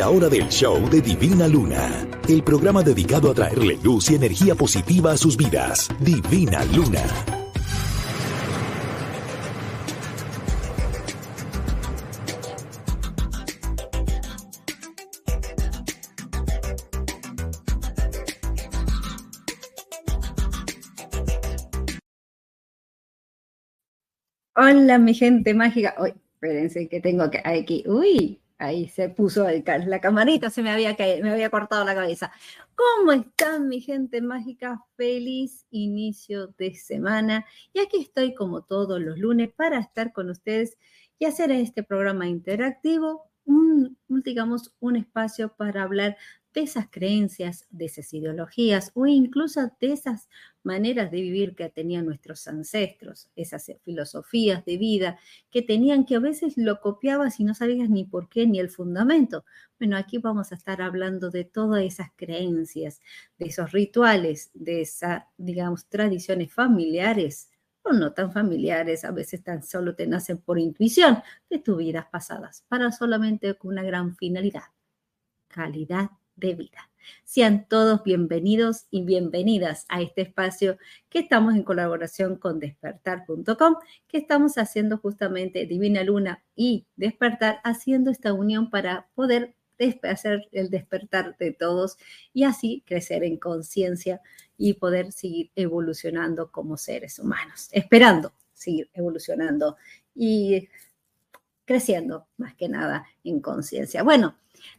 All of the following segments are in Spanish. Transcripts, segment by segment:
La hora del show de Divina Luna, el programa dedicado a traerle luz y energía positiva a sus vidas. Divina Luna. Hola, mi gente mágica. Uy, espérense que tengo que aquí. Uy, Ahí se puso la camarita, se me había, me había cortado la cabeza. ¿Cómo están mi gente mágica? Feliz inicio de semana. Y aquí estoy como todos los lunes para estar con ustedes y hacer este programa interactivo, digamos, un espacio para hablar de esas creencias, de esas ideologías o incluso de esas maneras de vivir que tenían nuestros ancestros, esas filosofías de vida que tenían que a veces lo copiabas y no sabías ni por qué ni el fundamento. Bueno, aquí vamos a estar hablando de todas esas creencias, de esos rituales, de esas, digamos, tradiciones familiares o no tan familiares, a veces tan solo te nacen por intuición de tus vidas pasadas, para solamente una gran finalidad, calidad de vida. Sean todos bienvenidos y bienvenidas a este espacio que estamos en colaboración con despertar.com, que estamos haciendo justamente Divina Luna y Despertar, haciendo esta unión para poder hacer el despertar de todos y así crecer en conciencia y poder seguir evolucionando como seres humanos, esperando seguir evolucionando y creciendo más que nada en conciencia. Bueno,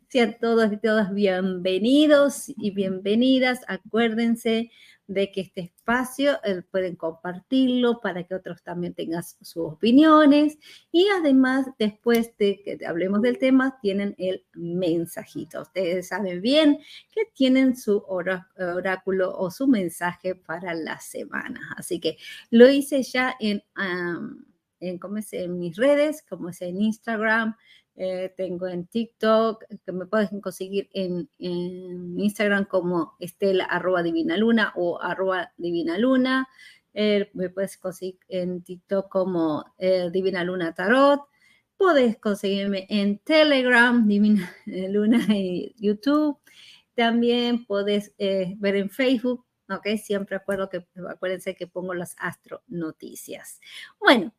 sean todos y todas bienvenidos y bienvenidas. Acuérdense de que este espacio eh, pueden compartirlo para que otros también tengan sus opiniones y además después de que hablemos del tema tienen el mensajito. Ustedes saben bien que tienen su oráculo o su mensaje para la semana. Así que lo hice ya en, en, en mis redes, como es en Instagram, eh, tengo en TikTok, que me puedes conseguir en, Instagram como estela arroba divina luna o arroba divina luna. Eh, me puedes conseguir en TikTok como eh, Divina Luna Tarot. Puedes conseguirme en Telegram, Divina Luna y YouTube. También puedes ver en Facebook, ¿ok? Siempre acuerdo que, acuérdense que pongo las astro noticias. Bueno,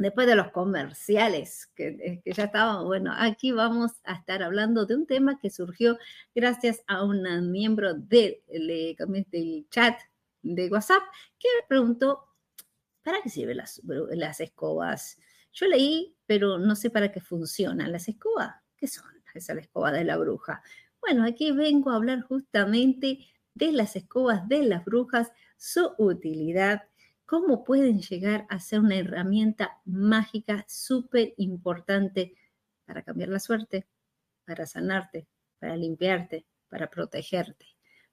después de los comerciales, eh, que, ya estaban, bueno, aquí vamos a estar hablando de un tema que surgió gracias a un miembro de, del chat de WhatsApp que preguntó, ¿para qué sirven las, las escobas? Yo leí, pero no sé para qué funcionan las escobas. ¿Qué son? Esa es la escoba de la bruja. Bueno, aquí vengo a hablar justamente de las escobas de las brujas, su utilidad, cómo pueden llegar a ser una herramienta mágica súper importante para cambiar la suerte, para sanarte, para limpiarte, para protegerte,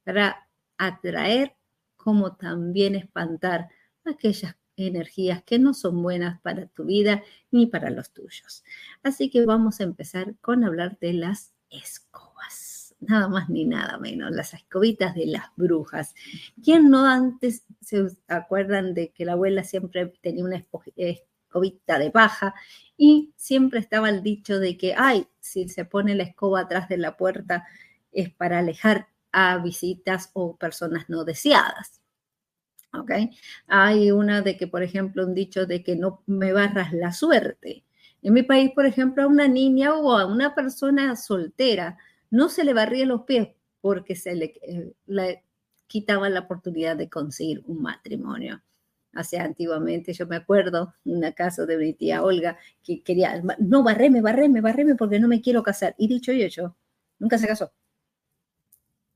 para atraer como también espantar aquellas energías que no son buenas para tu vida ni para los tuyos. Así que vamos a empezar con hablar de las escobas. Nada más ni nada menos, las escobitas de las brujas. ¿Quién no antes se acuerdan de que la abuela siempre tenía una escobita de paja y siempre estaba el dicho de que, ay, si se pone la escoba atrás de la puerta es para alejar a visitas o personas no deseadas. ¿ok? Hay una de que, por ejemplo, un dicho de que no me barras la suerte. En mi país, por ejemplo, a una niña o a una persona soltera no se le barría los pies porque se le, eh, le quitaba la oportunidad de conseguir un matrimonio. Hace antiguamente, yo me acuerdo, un caso de mi tía Olga, que quería, no, barreme, barreme, barreme porque no me quiero casar. Y dicho y hecho, nunca se casó.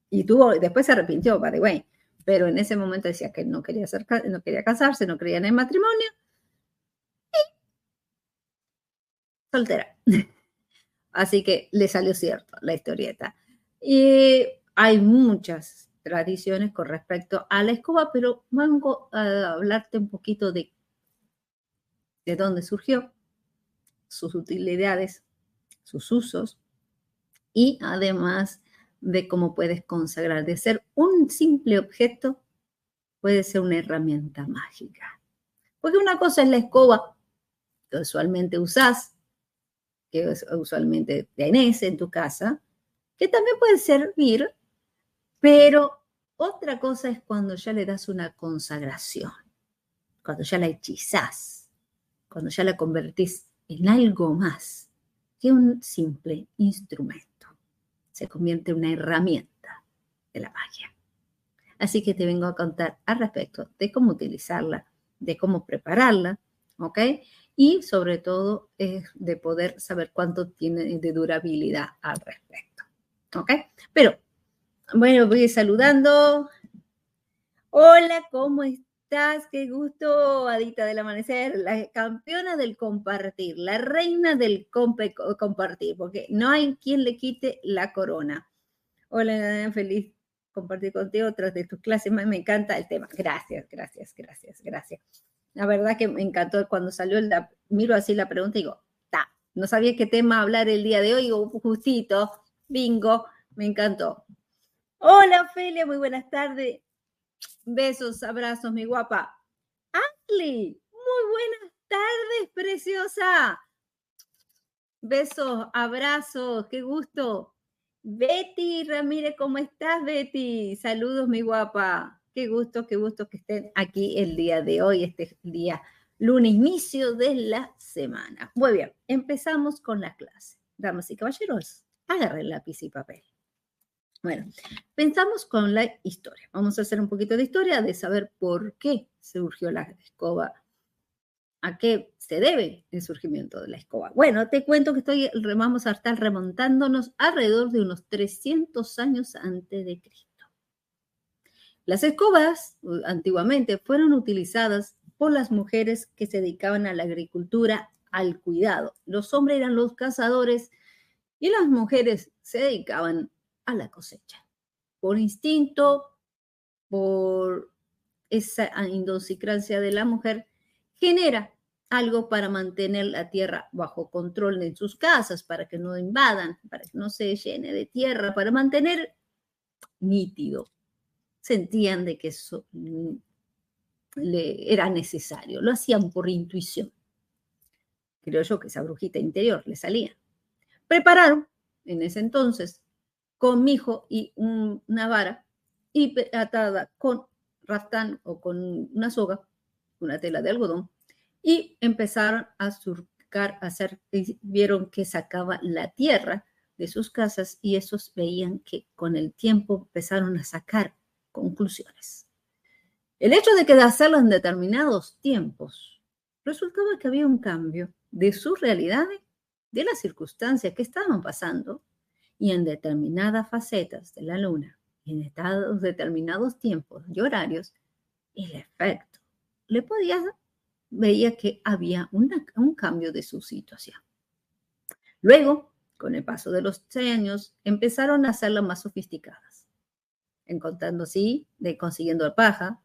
Y tuvo, después se arrepintió, by the way pero en ese momento decía que no quería, ser, no quería casarse, no creía en el matrimonio. Y soltera. Así que le salió cierto la historieta. Y hay muchas tradiciones con respecto a la escoba, pero vengo a hablarte un poquito de, de dónde surgió, sus utilidades, sus usos y además de cómo puedes consagrar. De ser un simple objeto, puede ser una herramienta mágica. Porque una cosa es la escoba que usualmente usas, que usualmente tenés en tu casa, que también puede servir, pero otra cosa es cuando ya le das una consagración, cuando ya la hechizás, cuando ya la convertís en algo más que un simple instrumento se convierte en una herramienta de la magia. Así que te vengo a contar al respecto de cómo utilizarla, de cómo prepararla, ¿ok? Y sobre todo es de poder saber cuánto tiene de durabilidad al respecto, ¿ok? Pero, bueno, voy saludando. Hola, ¿cómo estás? Qué gusto, Adita del Amanecer, la campeona del compartir, la reina del compartir, porque no hay quien le quite la corona. Hola, feliz compartir contigo otras de tus clases, me encanta el tema. Gracias, gracias, gracias, gracias. La verdad que me encantó cuando salió, el, miro así la pregunta y digo, ta, no sabía qué tema hablar el día de hoy, digo, justito, bingo, me encantó. Hola, Ophelia, muy buenas tardes. Besos, abrazos, mi guapa. Ashley, muy buenas tardes, preciosa. Besos, abrazos, qué gusto. Betty Ramírez, ¿cómo estás, Betty? Saludos, mi guapa. Qué gusto, qué gusto que estén aquí el día de hoy, este día lunes, inicio de la semana. Muy bien, empezamos con la clase. Damas y caballeros, agarren lápiz y papel. Bueno, pensamos con la historia. Vamos a hacer un poquito de historia de saber por qué surgió la escoba, a qué se debe el surgimiento de la escoba. Bueno, te cuento que estoy, vamos a estar remontándonos alrededor de unos 300 años antes de Cristo. Las escobas antiguamente fueron utilizadas por las mujeres que se dedicaban a la agricultura, al cuidado. Los hombres eran los cazadores y las mujeres se dedicaban a la cosecha. Por instinto, por esa indosicrancia de la mujer, genera algo para mantener la tierra bajo control en sus casas, para que no invadan, para que no se llene de tierra, para mantener nítido. Sentían de que eso le era necesario, lo hacían por intuición. Creo yo que esa brujita interior le salía. Prepararon en ese entonces con mijo y una vara y atada con raftán o con una soga, una tela de algodón, y empezaron a surcar, a hacer, vieron que sacaba la tierra de sus casas y esos veían que con el tiempo empezaron a sacar conclusiones. El hecho de que de hacerlo en determinados tiempos resultaba que había un cambio de sus realidades, de las circunstancias que estaban pasando y en determinadas facetas de la luna en estados, determinados tiempos y horarios, el efecto le podía, veía que había un cambio de su situación. Luego, con el paso de los años, empezaron a hacerlas más sofisticadas, encontrando así, de consiguiendo paja,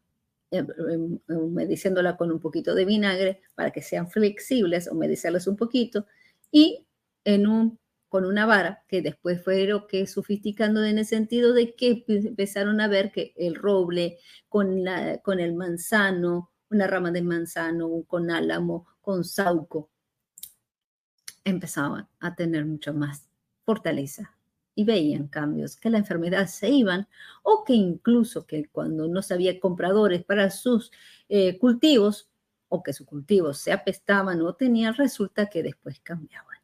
em, em, humedeciéndola con un poquito de vinagre para que sean flexibles, humedecerlas un poquito, y en un, con una vara que después fueron que sofisticando en el sentido de que empezaron a ver que el roble con, la, con el manzano, una rama de manzano, con álamo, con sauco, empezaban a tener mucho más fortaleza y veían cambios, que la enfermedad se iban o que incluso que cuando no había compradores para sus eh, cultivos o que sus cultivos se apestaban o tenían, resulta que después cambiaban.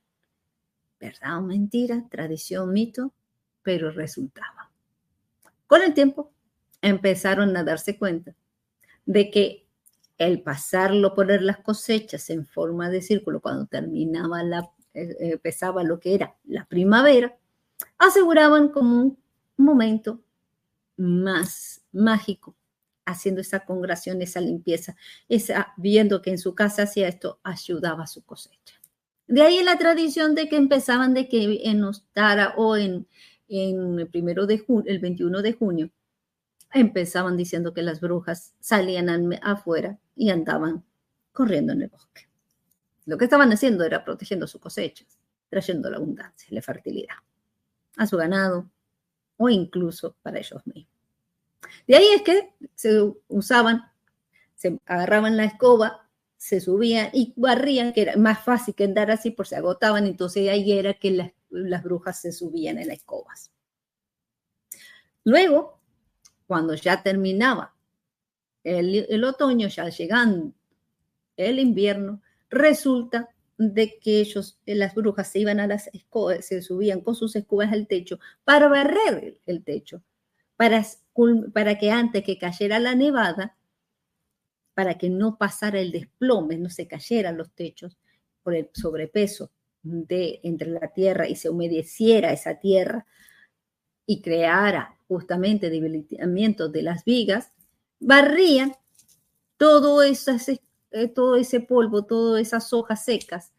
¿Verdad o mentira? Tradición, mito, pero resultaba. Con el tiempo empezaron a darse cuenta de que el pasarlo, poner las cosechas en forma de círculo cuando terminaba la, eh, empezaba lo que era la primavera, aseguraban como un momento más mágico, haciendo esa congración, esa limpieza, esa, viendo que en su casa hacía esto, ayudaba a su cosecha. De ahí la tradición de que empezaban de que en Ostara o en, el, primero de el 21 de junio, empezaban diciendo que las brujas salían afuera y andaban corriendo en el bosque. Lo que estaban haciendo era protegiendo sus cosechas, trayendo la abundancia, la fertilidad a su ganado o incluso para ellos mismos. De ahí es que se usaban, se agarraban la escoba, se subían y barrían, que era más fácil que andar así por se agotaban, entonces ahí era que las, las brujas se subían en las escobas. Luego, cuando ya terminaba el, otoño, ya llegando el invierno, resulta de que ellos, las brujas, se iban a las escobas, se subían con sus escobas al techo para barrer el, techo, para, para que antes que cayera la nevada, para que no pasara el desplome, no se cayeran los techos por el sobrepeso de entre la tierra y se humedeciera esa tierra y creara justamente debilitamiento de las vigas, barrían todo, ese, eh, todo ese polvo, todas esas hojas secas,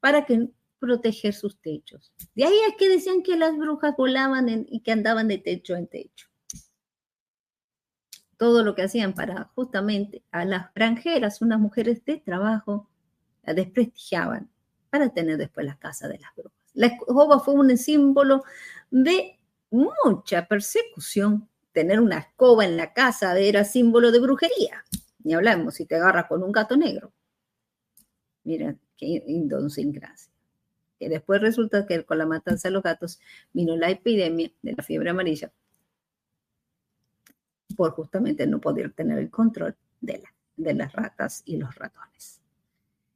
para que, proteger sus techos. De ahí es que decían que las brujas volaban y que andaban de techo en techo. Todo lo que hacían para justamente a las granjeras, unas mujeres de trabajo, la desprestigiaban para tener después la casa de las brujas. La escoba fue un símbolo de mucha persecución. Tener una escoba en la casa era símbolo de brujería. Ni hablamos si te agarras con un gato negro. Mira, qué idiosincrasia. Y después resulta que con la matanza de los gatos vino la epidemia de la fiebre amarilla por justamente no poder tener el control de, la, de las ratas y los ratones.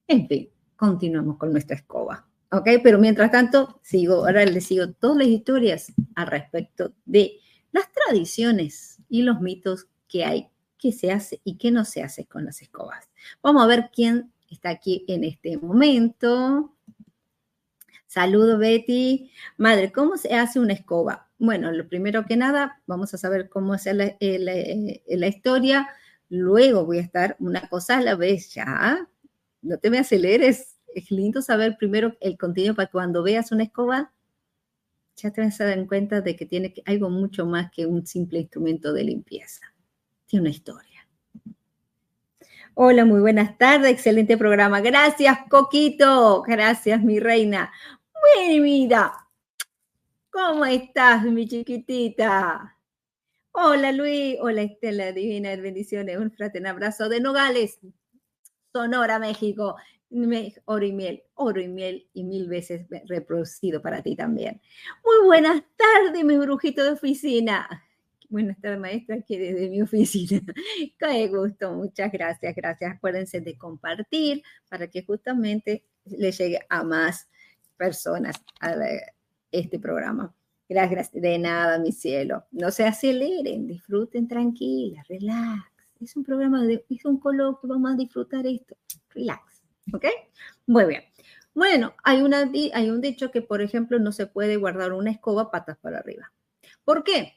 En fin, continuamos con nuestra escoba. ¿ok? Pero mientras tanto, sigo, ahora les sigo todas las historias al respecto de las tradiciones y los mitos que hay, que se hace y que no se hace con las escobas. Vamos a ver quién está aquí en este momento. Saludo, Betty. Madre, ¿cómo se hace una escoba? Bueno, lo primero que nada, vamos a saber cómo es la, la historia. Luego voy a estar una cosa a la vez ya. No te me aceleres, es lindo saber primero el contenido para cuando veas una escoba, ya te vas a dar cuenta de que tiene algo mucho más que un simple instrumento de limpieza. Una historia. Hola, muy buenas tardes, excelente programa. Gracias, Coquito. Gracias, mi reina. Muy vida. ¿Cómo estás, mi chiquitita? Hola, Luis. Hola, Estela, divina, bendiciones. Un fraternal abrazo de Nogales, Sonora, México oro y miel, oro y miel y mil veces reproducido para ti también. Muy buenas tardes, mi brujito de oficina. Buenas tardes, maestra, aquí desde mi oficina. Qué gusto, muchas gracias, gracias. Acuérdense de compartir para que justamente le llegue a más personas a este programa. Gracias, de nada, mi cielo. No se aceleren, disfruten tranquila, relax. Es un programa, de, es un coloquio, vamos a disfrutar esto. Relax ¿Ok? Muy bien. Bueno, hay, una, hay un dicho que, por ejemplo, no se puede guardar una escoba patas para arriba. ¿Por qué?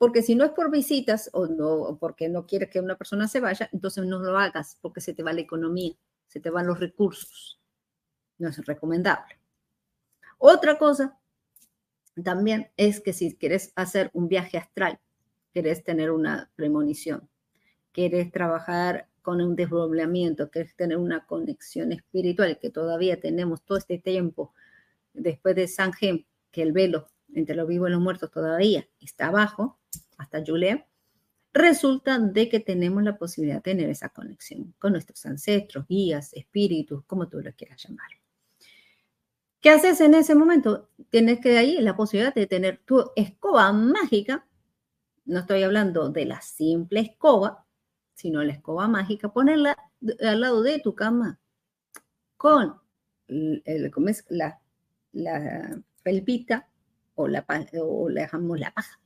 Porque si no es por visitas o no, porque no quieres que una persona se vaya, entonces no lo hagas porque se te va la economía, se te van los recursos. No es recomendable. Otra cosa también es que si quieres hacer un viaje astral, quieres tener una premonición, quieres trabajar con un desdoblamiento, quieres tener una conexión espiritual, que todavía tenemos todo este tiempo después de San Gem, que el velo entre los vivos y los muertos todavía está abajo, hasta Julia, resulta de que tenemos la posibilidad de tener esa conexión con nuestros ancestros, guías, espíritus, como tú lo quieras llamar. ¿Qué haces en ese momento? Tienes que ahí la posibilidad de tener tu escoba mágica, no estoy hablando de la simple escoba, sino la escoba mágica, ponerla al lado de tu cama con el, la, la felpita o la, o la paja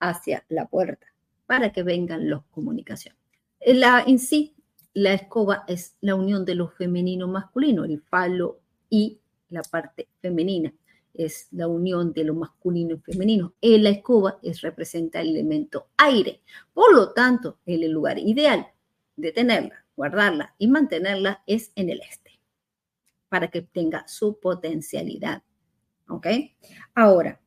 hacia la puerta para que vengan los comunicaciones. La, en sí, la escoba es la unión de lo femenino masculino, el palo y la parte femenina es la unión de lo masculino y femenino. En la escoba es, representa el elemento aire. Por lo tanto, el lugar ideal de tenerla, guardarla y mantenerla es en el este, para que tenga su potencialidad. ¿Ok? Ahora,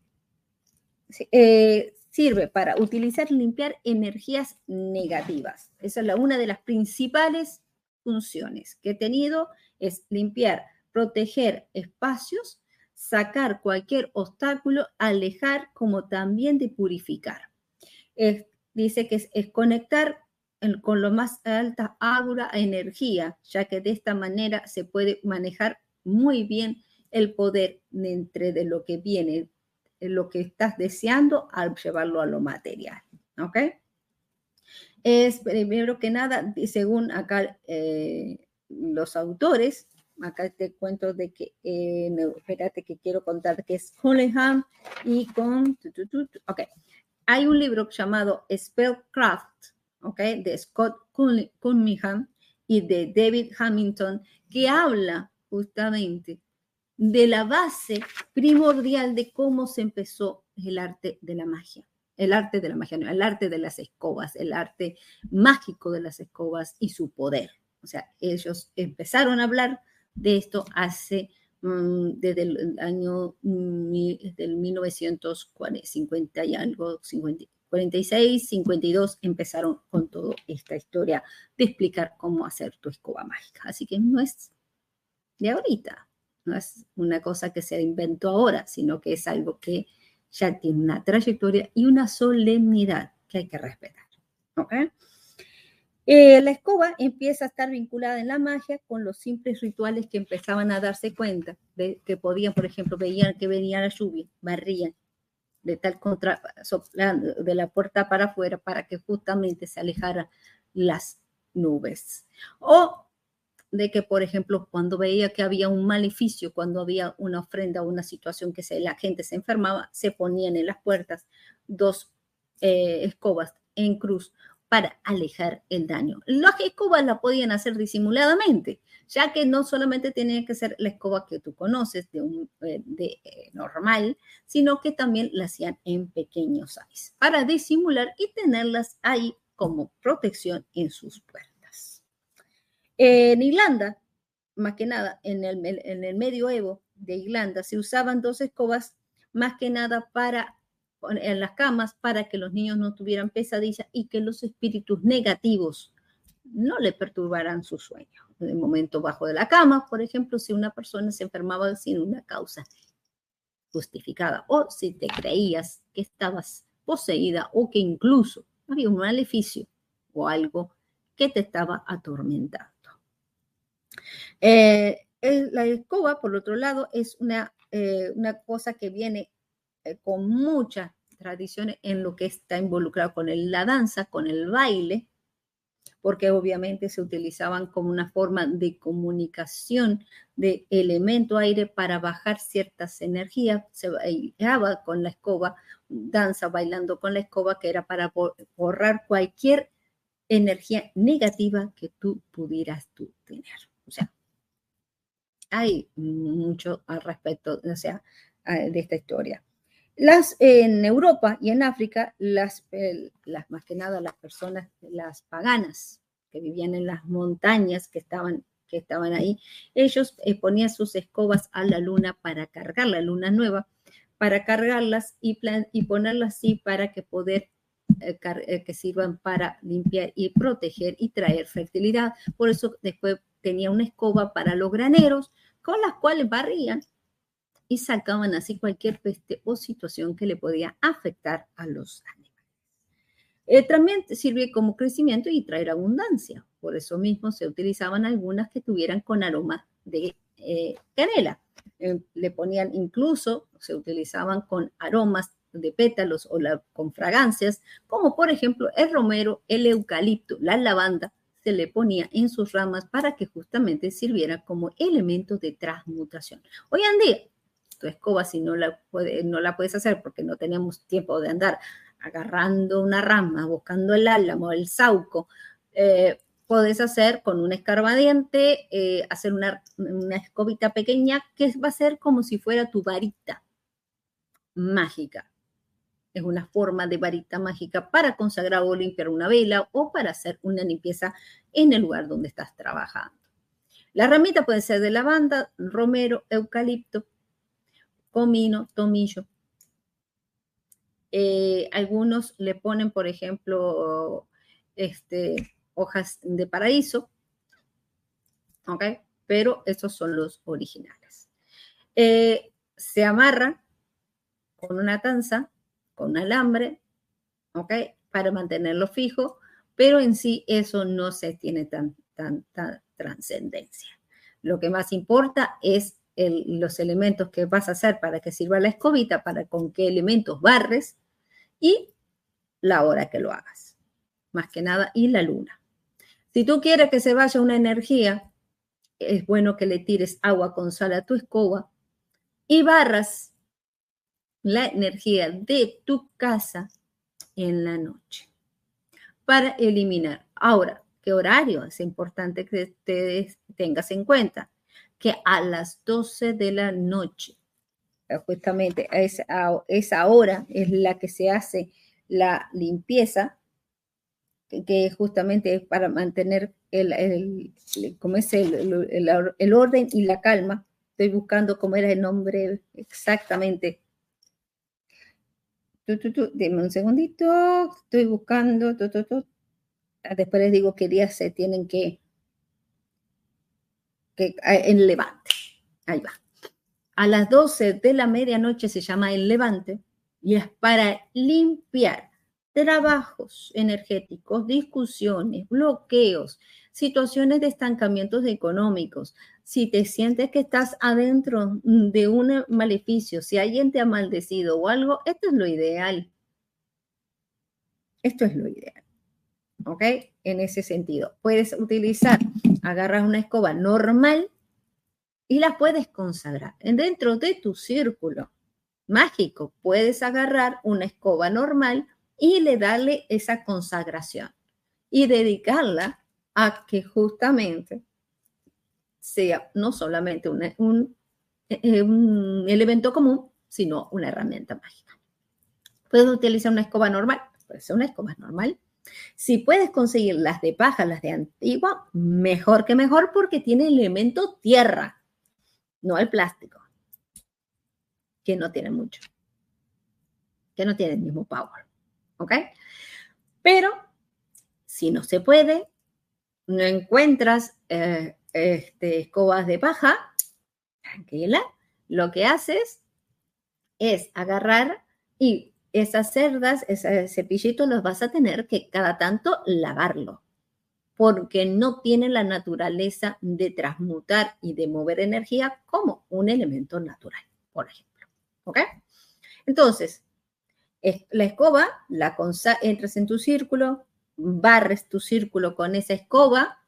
eh, sirve para utilizar y limpiar energías negativas. Esa es la, una de las principales funciones que he tenido, es limpiar, proteger espacios sacar cualquier obstáculo, alejar como también de purificar. dice que es, conectar con lo más alta aura energía, ya que de esta manera se puede manejar muy bien el poder entre de lo que viene, lo que estás deseando al llevarlo a lo material. ¿Ok? Es primero que nada, según acá eh, los autores, acá te cuento de que, eh, espérate que quiero contar que es Cunningham y con, ok, hay un libro llamado Spellcraft, ok, de Scott Cunningham y de David Hamilton, que habla justamente de la base primordial de cómo se empezó el arte de la magia. El arte de la magia, no, el arte de las escobas, el arte mágico de las escobas y su poder. O sea, ellos empezaron a hablar de esto hace mm, desde el año del 1950 y algo, 46, 52, empezaron con toda esta historia de explicar cómo hacer tu escoba mágica. Así que no es de ahorita, no es una cosa que se inventó ahora, sino que es algo que ya tiene una trayectoria y una solemnidad que hay que respetar. ¿okay? Eh, la escoba empieza a estar vinculada en la magia con los simples rituales que empezaban a darse cuenta de que podían, por ejemplo, veían que venía la lluvia, barrían de tal contra, soplando de la puerta para afuera para que justamente se alejaran las nubes. O de que, por ejemplo, cuando veía que había un maleficio, cuando había una ofrenda o una situación que la gente se enfermaba, se ponían en las puertas dos eh, escobas en cruz para alejar el daño. Las escobas la podían hacer disimuladamente, ya que no solamente tenía que ser la escoba que tú conoces de, un, eh, de eh, normal, sino que también la hacían en pequeños size para disimular y tenerlas ahí como protección en sus puertas. En Irlanda, más que nada, en el, en medioevo de Irlanda se usaban dos escobas más que nada para en las camas para que los niños no tuvieran pesadilla y que los espíritus negativos no le perturbaran su sueño. En el momento bajo de la cama, por ejemplo, si una persona se enfermaba sin una causa justificada o si te creías que estabas poseída o que incluso había un maleficio o algo que te estaba atormentando. Eh, la escoba, por otro lado, es una, eh, una cosa que viene eh, con mucha tradición en lo que está involucrado con la danza, con el baile, porque obviamente se utilizaban como una forma de comunicación de elemento aire para bajar ciertas energías. Se bailaba con la escoba, danza bailando con la escoba, que era para borrar cualquier energía negativa que tú pudieras tú tener. O sea, hay mucho al respecto, o sea, de esta historia. Las, en Europa y en África, las, las, más que nada las personas, las paganas que vivían en las montañas que estaban, que estaban ahí, ellos ponían sus escobas a la luna para cargar la luna nueva, para cargarlas y, plan, y ponerlas así para que poder eh, eh, que sirvan para limpiar y proteger y traer fertilidad. Por eso después tenía una escoba para los graneros con las cuales barrían y sacaban así cualquier peste o situación que le podía afectar a los animales. Eh, también sirve como crecimiento y traer abundancia. Por eso mismo se utilizaban algunas que tuvieran con aroma de eh, canela. Eh, le ponían incluso, se utilizaban con aromas de pétalos o con fragancias, como por ejemplo el romero, el eucalipto, la lavanda, se le ponía en sus ramas para que justamente sirviera como elemento de transmutación. Hoy en día escoba si no la, puede, no la puedes hacer porque no tenemos tiempo de andar agarrando una rama, buscando el álamo, el sauco, eh, puedes hacer con un escarbadiente, eh, hacer una, una escobita pequeña que va a ser como si fuera tu varita mágica. Es una forma de varita mágica para consagrar o limpiar una vela o para hacer una limpieza en el lugar donde estás trabajando. La ramita puede ser de lavanda, romero, eucalipto, comino, tomillo. Eh, algunos le ponen, por ejemplo, este, hojas de paraíso. Pero esos son los originales. Eh, se amarran con una tanza, con alambre, ¿ok? Para mantenerlo fijo, pero en sí eso no se tiene tan, tanta trascendencia. Lo que más importa es los elementos que vas a hacer para que sirva la escobita, para con qué elementos barres y la hora que lo hagas. Más que nada, y la luna. Si tú quieres que se vaya una energía, es bueno que le tires agua con sal a tu escoba y barras la energía de tu casa en la noche para eliminar. Ahora, ¿qué horario? Es importante que te tengas en cuenta que a las 12 de la noche, eh, justamente a esa, hora es la que se hace la limpieza, que, justamente es para mantener el, el, es el, orden y la calma. Estoy buscando cómo era el nombre exactamente. Dime un segundito, estoy buscando. Después les digo qué días se tienen que, que, en Levante. Ahí va. A las 12 de la medianoche se llama el Levante y es para limpiar trabajos energéticos, discusiones, bloqueos, situaciones de estancamientos económicos. Si te sientes que estás adentro de un maleficio, si alguien te ha maldecido o algo, esto es lo ideal. Esto es lo ideal. ¿Ok? En ese sentido. Puedes utilizar agarras una escoba normal y la puedes consagrar. Dentro de tu círculo mágico puedes agarrar una escoba normal y le darle esa consagración y dedicarla a que justamente sea no solamente un, eh, un elemento común, sino una herramienta mágica. Puedes utilizar una escoba normal, puede ser una escoba normal, si puedes conseguir las de paja, las de antigua, mejor que mejor porque tiene elemento tierra, no el plástico, que no tiene mucho, que no tiene el mismo power. ¿Ok? Pero si no se puede, no encuentras eh, este, escobas de paja, tranquila, lo que haces es agarrar y esas cerdas, ese cepillito, los vas a tener que cada tanto lavarlo, porque no tiene la naturaleza de transmutar y de mover energía como un elemento natural, por ejemplo. ¿Ok? Entonces, la escoba, la entras en tu círculo, barres tu círculo con esa escoba,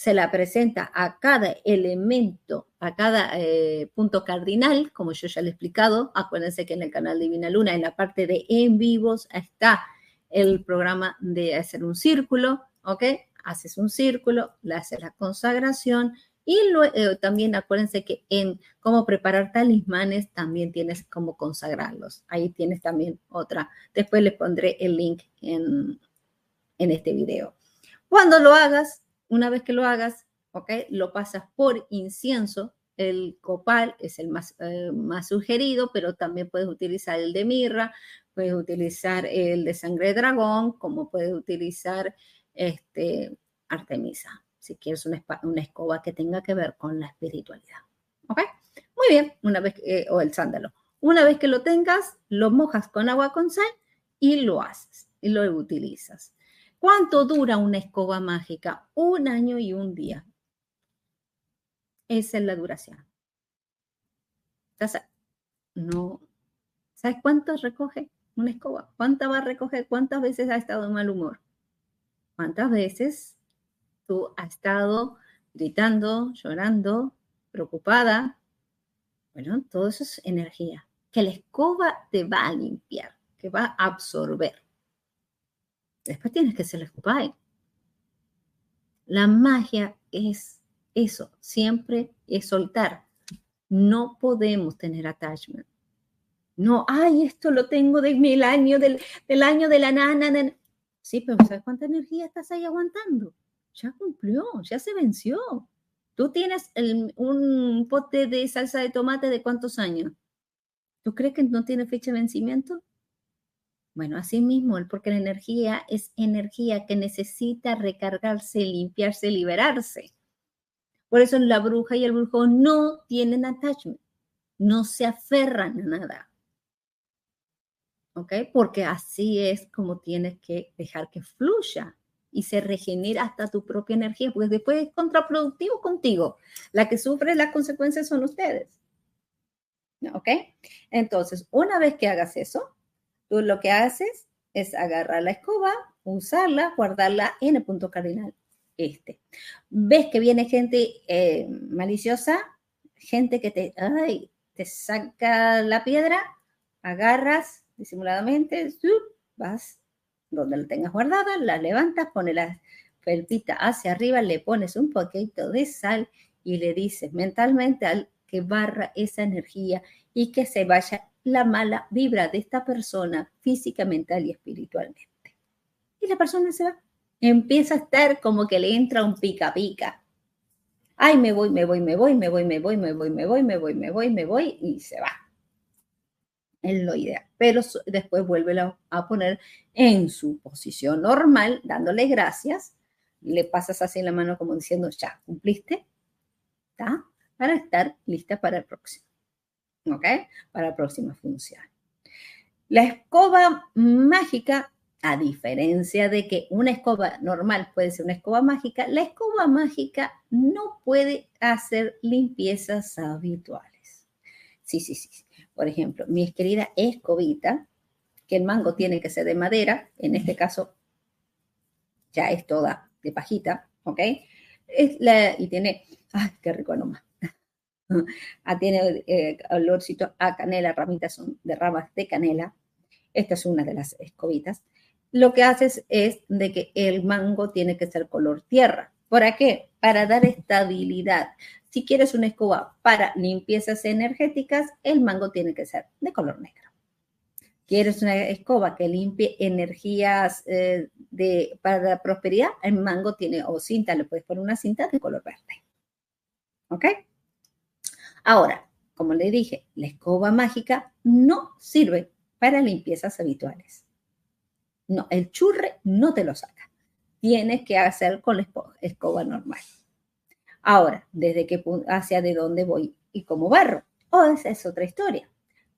se la presenta a cada elemento, a cada eh, punto cardinal, como yo ya le he explicado. Acuérdense que en el canal Divina Luna, en la parte de en vivos, está el programa de hacer un círculo, ¿ok? Haces un círculo, le haces la consagración Y eh, también acuérdense que en cómo preparar talismanes también tienes cómo consagrarlos. Ahí tienes también otra. Después les pondré el link en, en este video. Cuando lo hagas, una vez que lo hagas, ¿ok? Lo pasas por incienso. El copal es el más, eh, sugerido, pero también puedes utilizar el de mirra, puedes utilizar el de sangre de dragón, como puedes utilizar este, Artemisa, si quieres una, una escoba que tenga que ver con la espiritualidad. ¿Ok? Muy bien, una vez, eh, o el sándalo. Una vez que lo tengas, lo mojas con agua con sal y lo haces y lo utilizas. ¿Cuánto dura una escoba mágica? Un año y un día. Esa es la duración. ¿Sabes cuánto recoge una escoba? ¿Cuánta va a recoger? ¿Cuántas veces ha estado en mal humor? ¿Cuántas veces tú has estado gritando, llorando, preocupada? Bueno, todo eso es energía que la escoba te va a limpiar, que va a absorber. Después tienes que ser el La magia es eso, siempre es soltar. No podemos tener attachment. No, ay, esto lo tengo de mil años, del, año de la nana. Sí, pero ¿sabes cuánta energía estás ahí aguantando? Ya cumplió, ya se venció. Tú tienes un pote de salsa de tomate de cuántos años? ¿Tú crees que no tiene fecha de vencimiento? Bueno, así mismo, porque la energía es energía que necesita recargarse, limpiarse, liberarse. Por eso la bruja y el brujo no tienen attachment, no se aferran a nada. ¿Ok? Porque así es como tienes que dejar que fluya y se regenera hasta tu propia energía, porque después es contraproductivo contigo. La que sufre las consecuencias son ustedes. ¿Ok? Entonces, una vez que hagas eso, Tú lo que haces es agarrar la escoba, usarla, guardarla en el punto cardinal este. ¿Ves que viene gente eh, maliciosa? Gente que te, te saca la piedra, agarras disimuladamente, vas donde la tengas guardada, la levantas, pones la felpita hacia arriba, le pones un poquito de sal y le dices mentalmente al que barra esa energía y que se vaya la mala vibra de esta persona física, mental y espiritualmente. Y la persona se va. Empieza a estar como que le entra un pica pica. Ay, me voy, me voy, me voy, me voy, me voy, me voy, me voy, me voy, me voy, me voy y se va. Es lo ideal. Pero después vuelve a poner en su posición normal, dándole gracias. Le pasas así la mano como diciendo, ya, cumpliste. ¿Está? Para estar lista para el próximo. ¿Ok? Para la próxima función. La escoba mágica, a diferencia de que una escoba normal puede ser una escoba mágica, la escoba mágica no puede hacer limpiezas habituales. Sí, sí, sí. Por ejemplo, mi querida escobita, que el mango tiene que ser de madera, en este caso ya es toda de pajita, ¿ok? Es la, y tiene, ay, qué rico nomás tiene eh, olorcito a canela, ramitas son de ramas de canela. Esta es una de las escobitas. Lo que haces es de que el mango tiene que ser color tierra. ¿Para qué? Para dar estabilidad. Si quieres una escoba para limpiezas energéticas, el mango tiene que ser de color negro. ¿Quieres una escoba que limpie energías eh, de, para la prosperidad? El mango tiene, o cinta, le puedes poner una cinta de color verde. ¿Ok? Ahora, como le dije, la escoba mágica no sirve para limpiezas habituales. No, el churre no te lo saca. Tienes que hacer con la escoba normal. Ahora, desde qué hacia de dónde voy y cómo barro. Oh, esa es otra historia.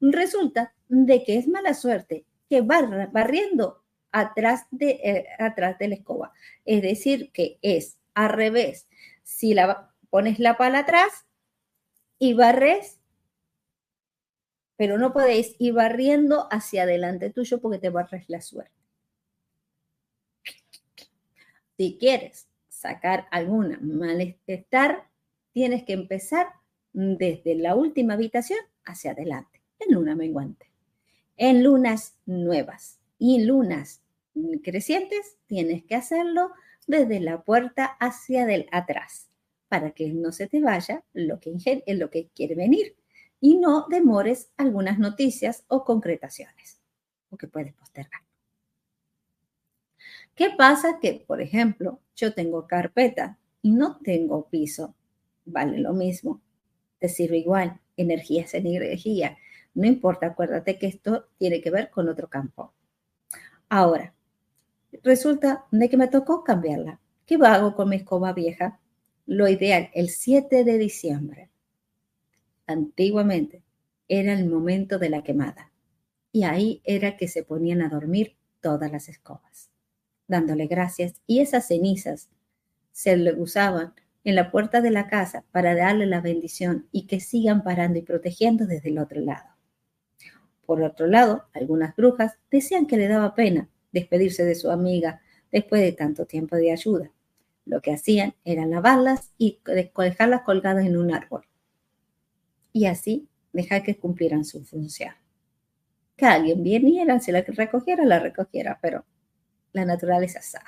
Resulta de que es mala suerte que barra, barriendo atrás de, eh, atrás de la escoba. Es decir, que es al revés. Si la pones la pala atrás, y barres, pero no podéis ir barriendo hacia adelante tuyo porque te barres la suerte. Si quieres sacar alguna malestar, tienes que empezar desde la última habitación hacia adelante, en luna menguante. En lunas nuevas y lunas crecientes, tienes que hacerlo desde la puerta hacia del atrás para que no se te vaya lo que, lo que quiere venir y no demores algunas noticias o concretaciones, porque puedes postergar. ¿Qué pasa? Que, por ejemplo, yo tengo carpeta y no tengo piso. Vale lo mismo. Te sirve igual. Energía es energía. No importa, acuérdate que esto tiene que ver con otro campo. Ahora, resulta de que me tocó cambiarla. ¿Qué hago con mi escoba vieja? Lo ideal, el 7 de diciembre. Antiguamente era el momento de la quemada y ahí era que se ponían a dormir todas las escobas, dándole gracias y esas cenizas se le usaban en la puerta de la casa para darle la bendición y que sigan parando y protegiendo desde el otro lado. Por otro lado, algunas brujas decían que le daba pena despedirse de su amiga después de tanto tiempo de ayuda. Lo que hacían era lavarlas y dejarlas colgadas en un árbol. Y así dejar que cumplieran su función. Que alguien viniera, si la recogiera, la recogiera, pero la naturaleza sabe.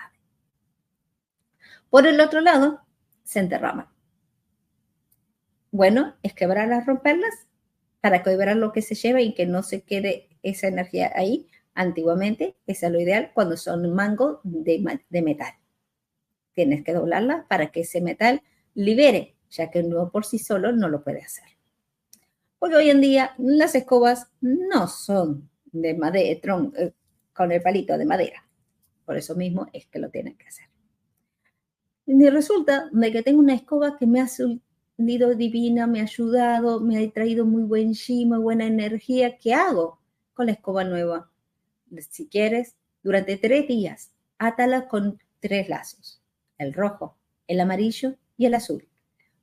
Por el otro lado, se enterraban. Bueno, es quebrarlas, romperlas, para que vean lo que se lleva y que no se quede esa energía ahí. Antiguamente, es lo ideal cuando son mangos de metal. Tienes que doblarla para que ese metal libere, ya que no por sí solo no lo puede hacer. Porque hoy en día las escobas no son de madera, eh, con el palito de madera. Por eso mismo es que lo tienen que hacer. Y resulta de que tengo una escoba que me ha salido divina, me ha ayudado, me ha traído muy buen chi, muy buena energía. ¿Qué hago con la escoba nueva? Si quieres, durante tres días, átala con tres lazos, el rojo, el amarillo y el azul.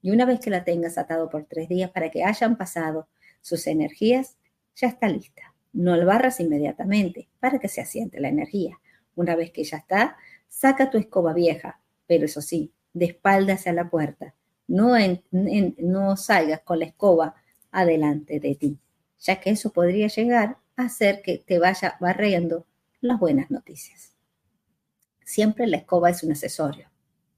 Y una vez que la tengas atado por tres días para que hayan pasado sus energías, ya está lista. No lo barras inmediatamente para que se asiente la energía. Una vez que ya está, saca tu escoba vieja, pero eso sí, de espaldas a la puerta. No, no salgas con la escoba adelante de ti, ya que eso podría llegar a hacer que te vaya barriendo las buenas noticias. Siempre la escoba es un accesorio,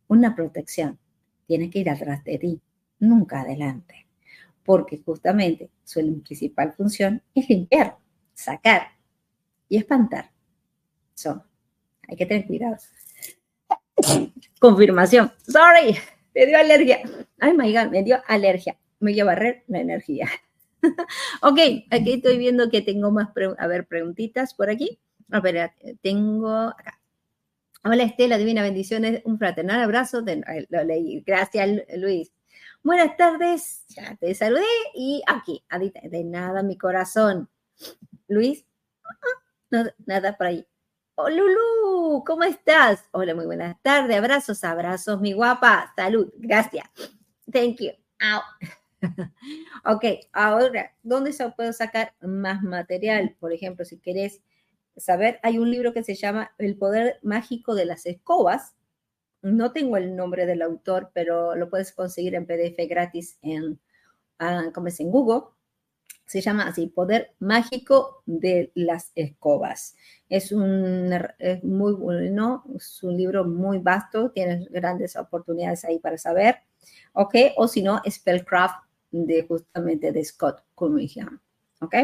una protección. Tiene que ir atrás de ti, nunca adelante, porque justamente su principal función es limpiar, sacar y espantar. So, hay que tener cuidado. Confirmación. Sorry, me dio alergia. Ay, my God, me dio alergia. Me voy a barrer la energía. ok, aquí estoy viendo que tengo más, a ver, preguntitas por aquí. A ver, tengo acá. Hola Estela, divina bendiciones, un fraternal abrazo. lo leí. Gracias, Luis. Buenas tardes, ya te saludé y aquí, de nada, mi corazón. Luis, nada, por ahí. Oh, Lulu, ¿cómo estás? Hola, muy buenas tardes. Abrazos, abrazos, mi guapa. Salud, gracias. Thank you. ok, ahora, ¿dónde se puede sacar más material? Por ejemplo, si querés saber, hay un libro que se llama El poder mágico de las escobas. No tengo el nombre del autor, pero lo puedes conseguir en PDF gratis en, uh, ¿cómo es? en Google se llama así, Poder Mágico de las Escobas. Es, un, es muy bueno, es un libro muy vasto, tienes grandes oportunidades ahí para saber, ¿ok? O si no, Spellcraft de justamente de Scott Cunningham, ¿ok?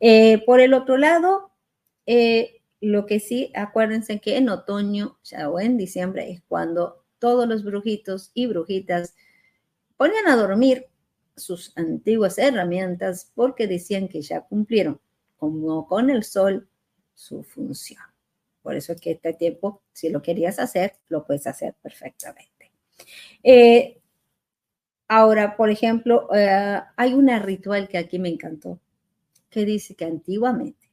Eh, por el otro lado, eh, lo que sí, acuérdense que en otoño ya, o en diciembre es cuando todos los brujitos y brujitas ponían a dormir sus antiguas herramientas porque decían que ya cumplieron, como con el sol, su función. Por eso es que este tiempo, si lo querías hacer, lo puedes hacer perfectamente. Eh, ahora, por ejemplo, eh, hay una ritual que aquí me encantó, que dice que antiguamente,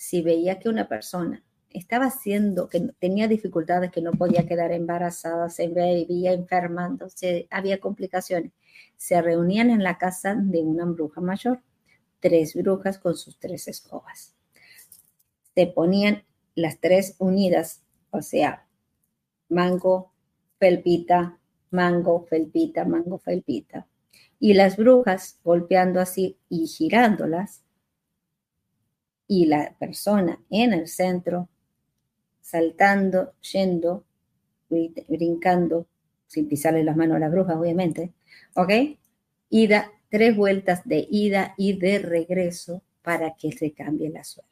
si veía que una persona estaba haciendo, que tenía dificultades, que no podía quedar embarazada, se veía enfermándose, había complicaciones, se reunían en la casa de una bruja mayor, tres brujas con sus tres escobas. Se ponían las tres unidas, o sea, mango, felpita, mango, felpita, mango, felpita. Y las brujas golpeando así y girándolas. Y la persona en el centro saltando, yendo, brincando sin pisarle las manos a la bruja, obviamente, ¿ok? Ida, tres vueltas de ida y de regreso para que se cambie la suerte.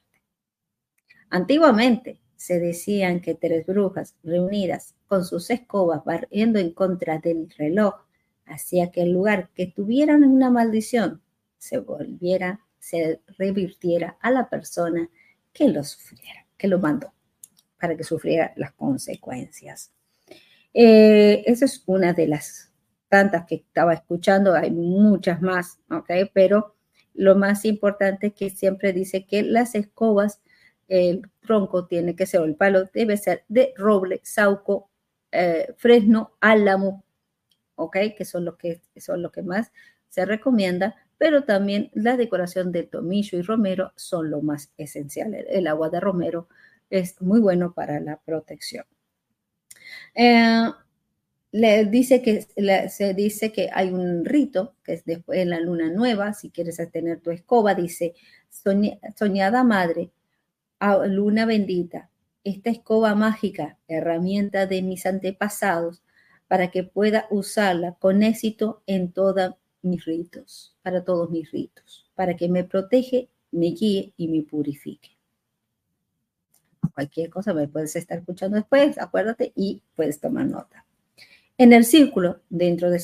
Antiguamente se decían que tres brujas reunidas con sus escobas barriendo en contra del reloj hacía que el lugar que tuvieran una maldición se volviera, se revirtiera a la persona que lo sufriera, que lo mandó, para que sufriera las consecuencias. Eh, esa es una de las tantas que estaba escuchando, hay muchas más, ¿ok? Pero lo más importante es que siempre dice que las escobas, el tronco tiene que ser, el palo debe ser de roble, sauco, eh, fresno, álamo, ¿ok? Que son los que, son los que más se recomienda, pero también la decoración de tomillo y romero son lo más esencial. El agua de romero es muy bueno para la protección. Eh, le dice que se dice que hay un rito que es después en la luna nueva, si quieres tener tu escoba, dice soñada madre, luna bendita, esta escoba mágica, herramienta de mis antepasados, para que pueda usarla con éxito en todos mis ritos, para todos mis ritos, para que me protege, me guíe y me purifique. Cualquier cosa me puedes estar escuchando después, acuérdate y puedes tomar nota. En el círculo, dentro de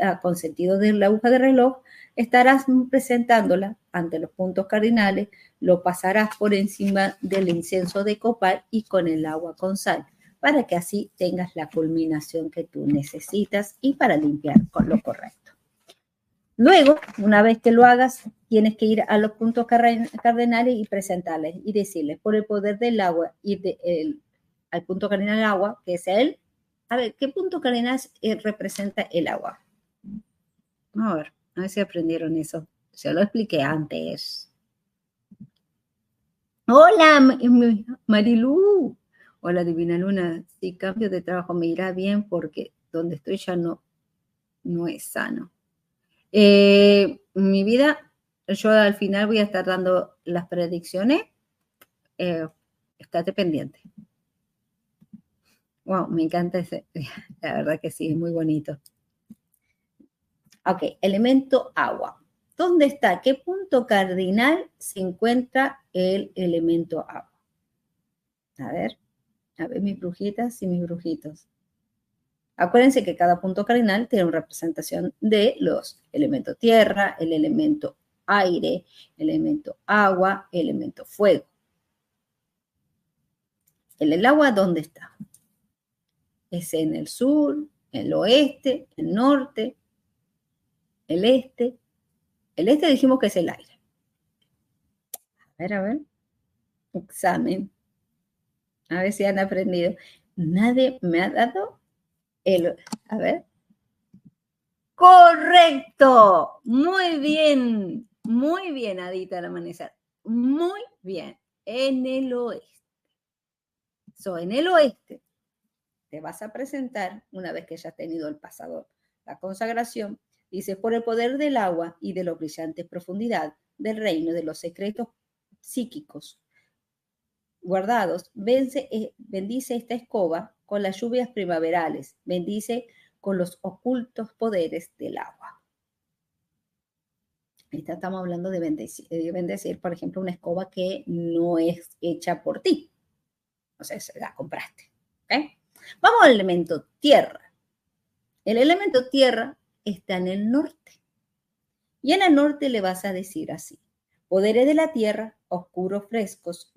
ah, con sentido de la aguja de reloj, estarás presentándola ante los puntos cardinales, lo pasarás por encima del incienso de copal y con el agua con sal, para que así tengas la culminación que tú necesitas y para limpiar con lo correcto. Luego, una vez que lo hagas, tienes que ir a los puntos cardinales y presentarles y decirles, por el poder del agua, ir al punto cardinal agua, que es el a ver, ¿qué punto cardinal eh, representa el agua? A ver, a ver si aprendieron eso. Se lo expliqué antes. Hola, Marilu. Hola, Divina Luna. Si cambio de trabajo me irá bien porque donde estoy ya no, no es sano. Eh, mi vida, yo al final voy a estar dando las predicciones. Eh, estate pendiente. Wow, me encanta ese. La verdad que sí, es muy bonito. Ok, elemento agua. ¿Dónde está? ¿Qué punto cardinal se encuentra el elemento agua? A ver, a ver mis brujitas y mis brujitos. Acuérdense que cada punto cardinal tiene una representación de los elementos tierra, el elemento aire, el elemento agua, el elemento fuego. ¿El, el agua dónde está? es en el sur, el oeste, el norte, el este. El este dijimos que es el aire. A ver, a ver. Examen. A ver si han aprendido. Nadie me ha dado el... A ver. Correcto. Muy bien. Muy bien, Adita, al amanecer. Muy bien. En el oeste. So, en el oeste te vas a presentar una vez que ya has tenido el pasador. La consagración dice, por el poder del agua y de la brillante profundidad del reino de los secretos psíquicos guardados, vence, eh, bendice esta escoba con las lluvias primaverales, bendice con los ocultos poderes del agua. Ahorita estamos hablando de bendecir, de bendecir, por ejemplo, una escoba que no es hecha por ti. O sea, la compraste. Vamos al elemento tierra. El elemento tierra está en el norte. Y en el norte le vas a decir así. Poderes de la tierra, oscuros, frescos,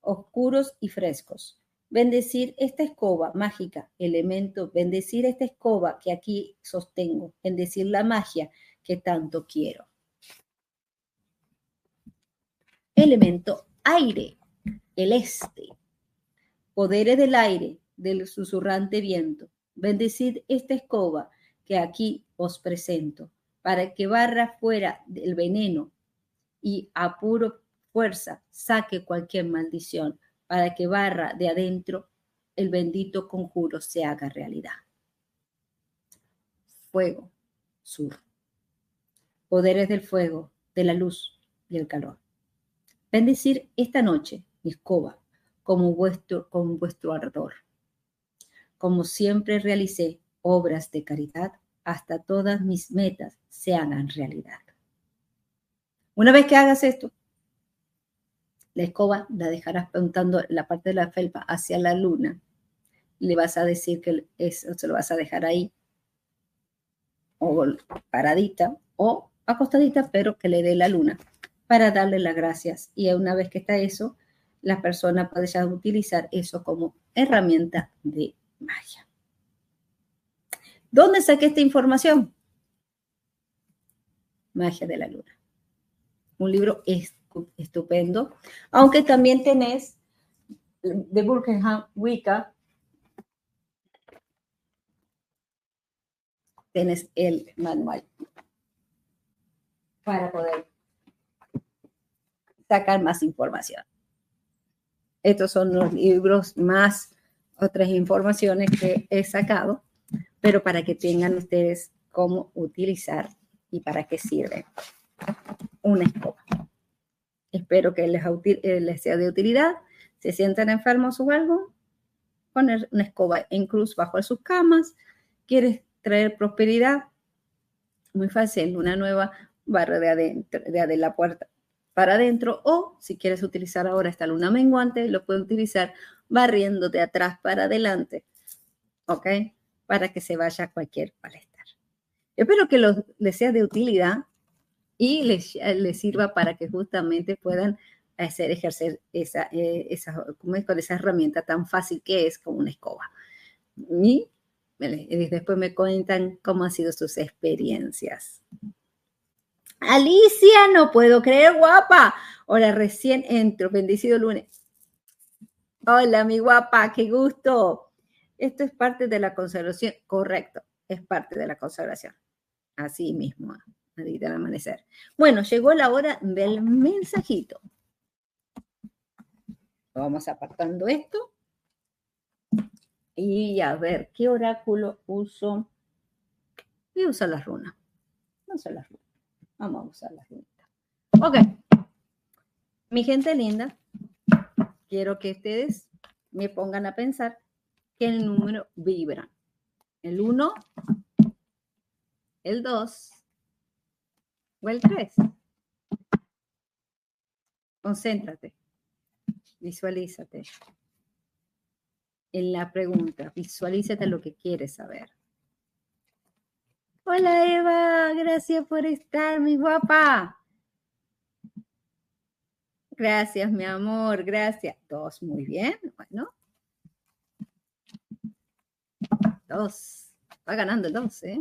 oscuros y frescos. Bendecir esta escoba mágica, elemento, bendecir esta escoba que aquí sostengo, bendecir la magia que tanto quiero. Elemento aire, el este. Poderes del aire, del susurrante viento. Bendecid esta escoba que aquí os presento, para que barra fuera del veneno y a puro fuerza saque cualquier maldición, para que barra de adentro el bendito conjuro se haga realidad. Fuego, sur. Poderes del fuego, de la luz y el calor. Bendecir esta noche mi escoba como vuestro, con vuestro ardor como siempre realicé, obras de caridad hasta todas mis metas se hagan realidad. Una vez que hagas esto, la escoba la dejarás apuntando la parte de la felpa hacia la luna. Le vas a decir que eso se lo vas a dejar ahí, o paradita, o acostadita, pero que le dé la luna para darle las gracias. Y una vez que está eso, la persona puede ya utilizar eso como herramienta de magia. ¿Dónde saqué esta información? Magia de la Luna. Un libro estupendo, aunque también tenés de Burkenham Wicca, tienes el manual para poder sacar más información. Estos son los libros más otras informaciones que he sacado, pero para que tengan ustedes cómo utilizar y para qué sirve una escoba. Espero que les, eh, les sea de utilidad. Si sienten enfermos o algo, poner una escoba en cruz bajo sus camas. ¿Quieres traer prosperidad? Muy fácil, una nueva barra de adentro, de la puerta para adentro o si quieres utilizar ahora esta luna menguante, lo puedes utilizar barriendo de atrás para adelante, ¿ok? Para que se vaya cualquier malestar. Espero que les sea de utilidad y les, les, sirva para que justamente puedan hacer, ejercer esa, eh, esa, con esa herramienta tan fácil que es como una escoba. Y después me cuentan cómo han sido sus experiencias. Alicia, no puedo creer, guapa. Hola, recién entro. Bendecido lunes. Hola, mi guapa, qué gusto. Esto es parte de la consagración. Correcto, es parte de la consagración. Así mismo, ahí del amanecer. Bueno, llegó la hora del mensajito. Vamos apartando esto. Y a ver, ¿qué oráculo uso? Voy a usar las runas. Vamos a las runas. Vamos a usar las runas. Ok. Mi gente linda, quiero que ustedes me pongan a pensar que el número vibra. El 1, el 2 o el 3. Concéntrate, visualízate en la pregunta, visualízate lo que quieres saber. Hola Eva, gracias por estar, mi guapa. Gracias, mi amor, gracias. Dos, muy bien. Bueno. Dos. Va ganando el dos, ¿eh?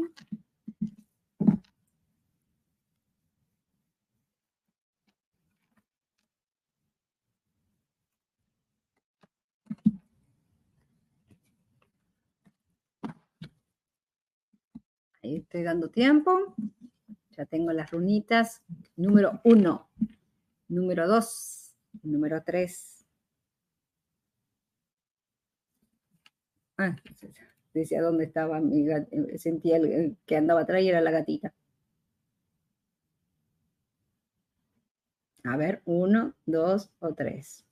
Estoy dando tiempo. Ya tengo las runitas. Número uno número 2, número 3. Ah, decía dónde estaba mi eh, sentía que andaba atrás y era la gatita. A ver, uno, dos o tres.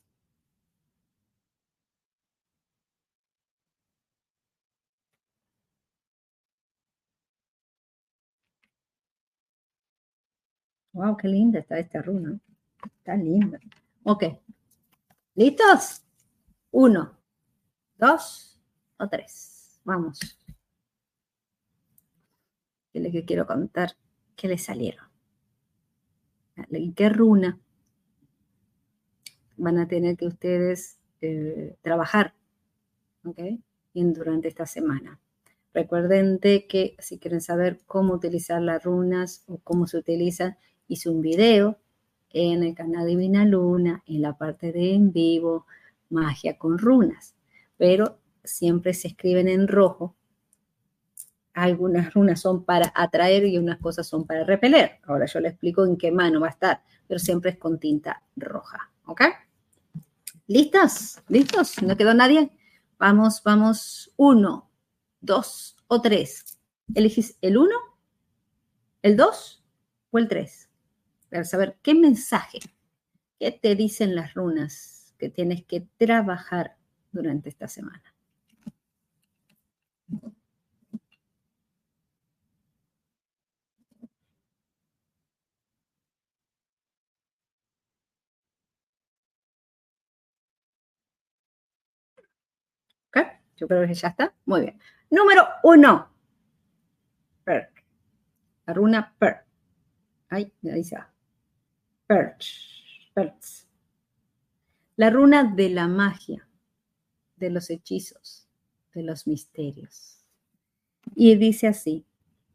Wow, qué linda está esta runa. Está linda. Ok. ¿Listos? Uno, dos o tres. Vamos. ¿Qué les quiero contar? ¿Qué les salieron? ¿Qué runa van a tener que ustedes eh, trabajar? ¿Ok? durante esta semana. Recuerden que si quieren saber cómo utilizar las runas o cómo se utilizan, hice un video en el canal Divina Luna, en la parte de en vivo, magia con runas, pero siempre se escriben en rojo. Algunas runas son para atraer y unas cosas son para repeler. Ahora yo le explico en qué mano va a estar, pero siempre es con tinta roja. ¿Ok? ¿Listas? ¿Listos? ¿No quedó nadie? Vamos, vamos. Uno, dos o tres. Elegís el uno, el dos o el tres para saber qué mensaje, qué te dicen las runas que tienes que trabajar durante esta semana. Okay. Yo creo que ya está. Muy bien. Número uno. Perk. La runa perk. Ahí, ahí se va. Perch. Perch. La runa de la magia, de los hechizos, de los misterios. Y dice así,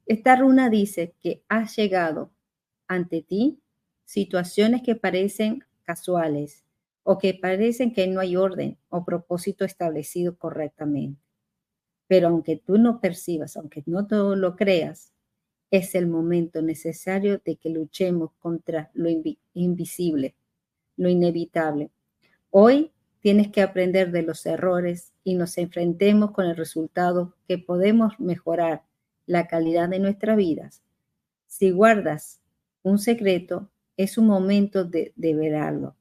esta runa dice que ha llegado ante ti situaciones que parecen casuales o que parecen que no hay orden o propósito establecido correctamente. Pero aunque tú no percibas, aunque no todo lo creas, es el momento necesario de que luchemos contra lo invisible, lo inevitable. Hoy tienes que aprender de los errores y nos enfrentemos con el resultado que podemos mejorar la calidad de nuestras vidas. Si guardas un secreto, es un momento de, verlo.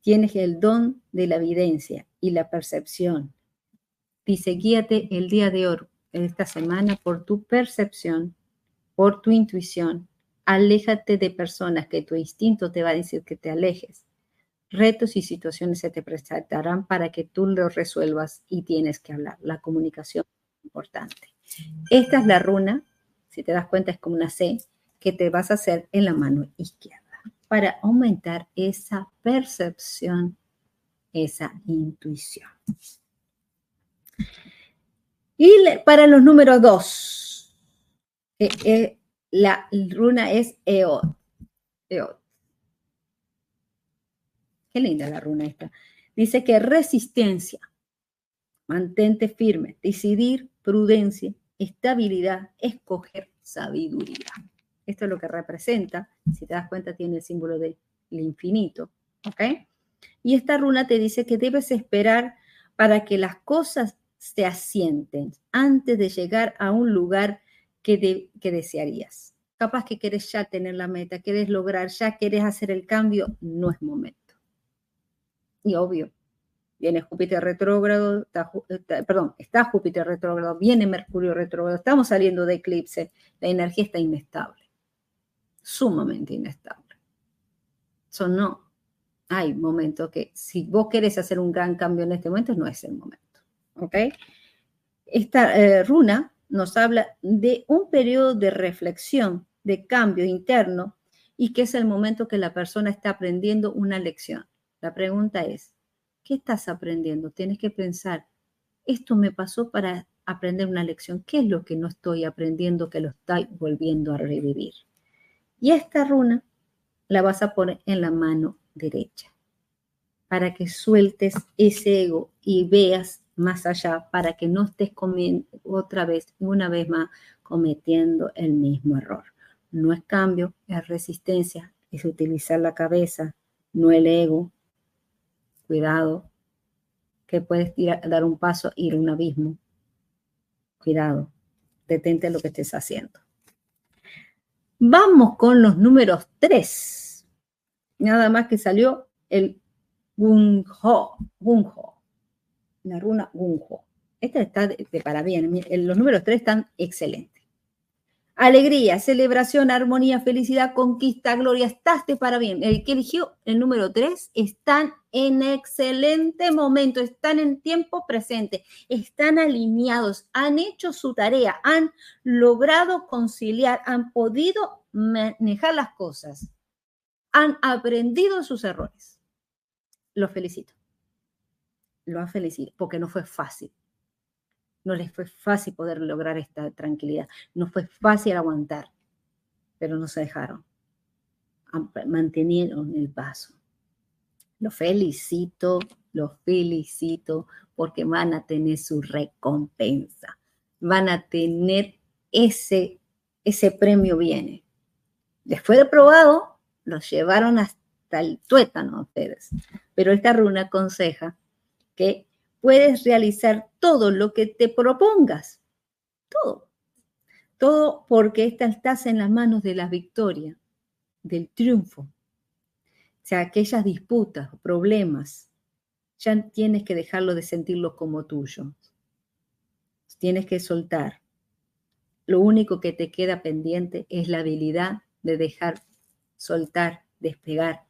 Tienes el don de la evidencia y la percepción. Dice, guíate el día de hoy, esta semana, por tu percepción, por tu intuición. Aléjate de personas que tu instinto te va a decir que te alejes. Retos y situaciones se te presentarán para que tú los resuelvas y tienes que hablar. La comunicación es importante. Esta es la runa, si te das cuenta es como una C, que te vas a hacer en la mano izquierda para aumentar esa percepción, esa intuición. Y para los números dos, la runa es Eod. Eod. Qué linda la runa esta. Dice que resistencia, mantente firme, decidir, prudencia, estabilidad, escoger sabiduría. Esto es lo que representa. Si te das cuenta, tiene el símbolo del infinito. Y esta runa te dice que debes esperar para que las cosas se asienten antes de llegar a un lugar que, desearías. Capaz que quieres ya tener la meta, quieres lograr, ya quieres hacer el cambio, no es momento. Y obvio, viene Júpiter retrógrado, perdón, está Júpiter retrógrado, viene Mercurio retrógrado, estamos saliendo de eclipse, la energía está inestable sumamente inestable. Eso no. Hay momentos que si vos querés hacer un gran cambio en este momento, no es el momento. ¿Ok? Esta eh, runa nos habla de un periodo de reflexión, de cambio interno, y que es el momento que la persona está aprendiendo una lección. La pregunta es, ¿qué estás aprendiendo? Tienes que pensar, esto me pasó para aprender una lección. ¿Qué es lo que no estoy aprendiendo que lo estoy volviendo a revivir? Y esta runa la vas a poner en la mano derecha para que sueltes ese ego y veas más allá, para que no estés otra vez, una vez más, cometiendo el mismo error. No es cambio, es resistencia, es utilizar la cabeza, no el ego. Cuidado, que puedes dar un paso, ir a un abismo. Cuidado, detente lo que estés haciendo. Vamos con los números 3. Nada más que salió el. Gunho. La runa Gunho. Esta está de, para bien. Los números 3 están excelentes. Alegría, celebración, armonía, felicidad, conquista, gloria. Estás de para bien. El que eligió el número 3 están en excelente momento, están en tiempo presente, están alineados, han hecho su tarea, han logrado conciliar, han podido manejar las cosas, han aprendido sus errores. Los felicito. Lo han felicitado porque no fue fácil. No les fue fácil poder lograr esta tranquilidad, no fue fácil aguantar, pero no se dejaron, mantenieron el paso. Los felicito, los felicito porque van a tener su recompensa, van a tener ese, ese premio viene. Después de probado, los llevaron hasta el tuétano ustedes, pero esta runa aconseja que puedes realizar todo lo que te propongas. Todo. Todo porque estás en las manos de la victoria, del triunfo. O sea, aquellas disputas, problemas, ya tienes que dejarlo de sentirlos como tuyo. Tienes que soltar. Lo único que te queda pendiente es la habilidad de dejar, soltar, despegar,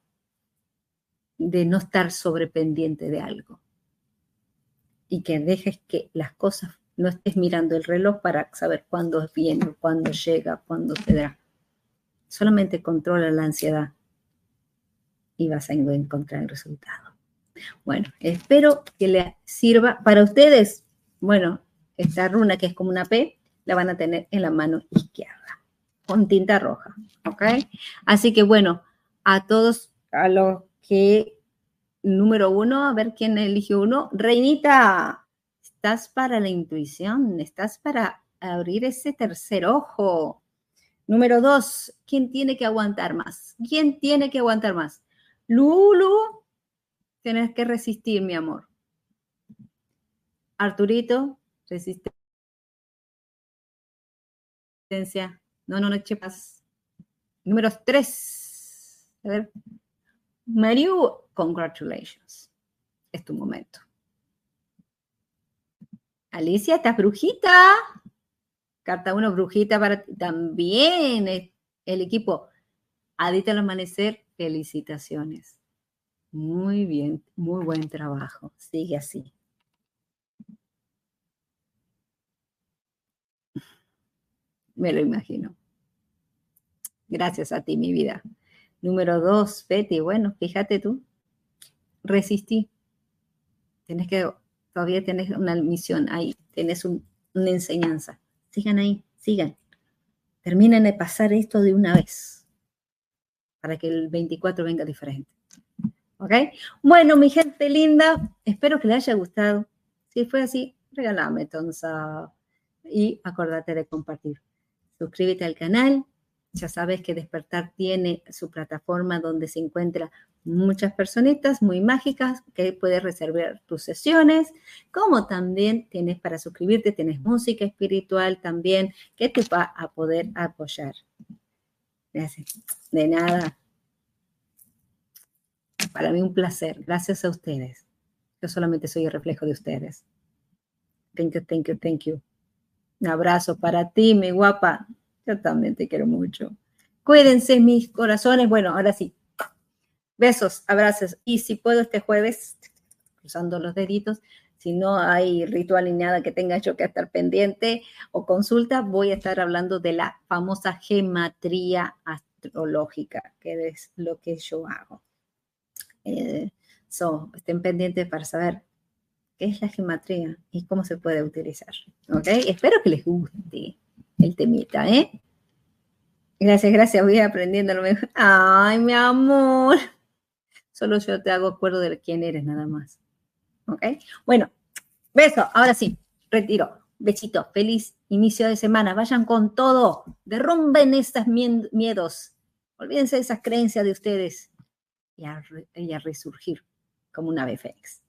de no estar sobrependiente de algo y que dejes que las cosas, no estés mirando el reloj para saber cuándo viene, cuándo llega, cuándo te da. Solamente controla la ansiedad y vas a encontrar el resultado. Bueno, espero que le sirva para ustedes. Bueno, esta runa que es como una P, la van a tener en la mano izquierda, con tinta roja, ¿ok? Así que bueno, a todos, a los que, número uno, a ver quién eligió uno, Reinita, estás para la intuición, estás para abrir ese tercer ojo. Número dos, ¿quién tiene que aguantar más? ¿Quién tiene que aguantar más? Lulu, tienes que resistir, mi amor. Arturito, resistencia. No, no, no chepas. Número tres. A ver. Mariu, congratulations. Es tu momento. Alicia, ¿estás brujita? Carta 1, brujita para ti. También el equipo. Adita al amanecer, felicitaciones. Muy bien, muy buen trabajo. Sigue así. Me lo imagino. Gracias a ti, mi vida. Número dos, Betty. Bueno, fíjate tú. Resistí. Tienes que, todavía tienes una misión ahí. Tienes una enseñanza. Sigan ahí, sigan. Terminen de pasar esto de una vez. Para que el 24 venga diferente. ¿Ok? Bueno, mi gente linda, espero que les haya gustado. Si fue así, regálame entonces y acordate de compartir. Suscríbete al canal. Ya sabes que Despertar tiene su plataforma donde se encuentra muchas personitas muy mágicas que puedes reservar tus sesiones, como también tienes para suscribirte, tienes música espiritual también que te va a poder apoyar. Gracias. De nada. Para mí un placer. Gracias a ustedes. Yo solamente soy el reflejo de ustedes. Thank you, thank you, thank you. Un abrazo para ti, mi guapa. Yo también te quiero mucho. Cuídense, mis corazones. Bueno, ahora sí. Besos, abrazos. Y si puedo este jueves, cruzando los deditos, si no hay ritual ni nada que tenga yo que estar pendiente o consulta, voy a estar hablando de la famosa gematría astrológica, que es lo que yo hago. Eh, so, estén pendientes para saber qué es la geometría y cómo se puede utilizar. ¿Ok? Espero que les guste el temita, ¿eh? Gracias, gracias. Voy aprendiendo lo mejor. Ay, mi amor. Solo yo te hago acuerdo de quién eres, nada más. ¿Ok? Bueno, beso. Ahora sí, retiro. Besito. Feliz inicio de semana. Vayan con todo. Derrumben estos miedos. Olvídense de esas creencias de ustedes y a, resurgir como un ave fénix.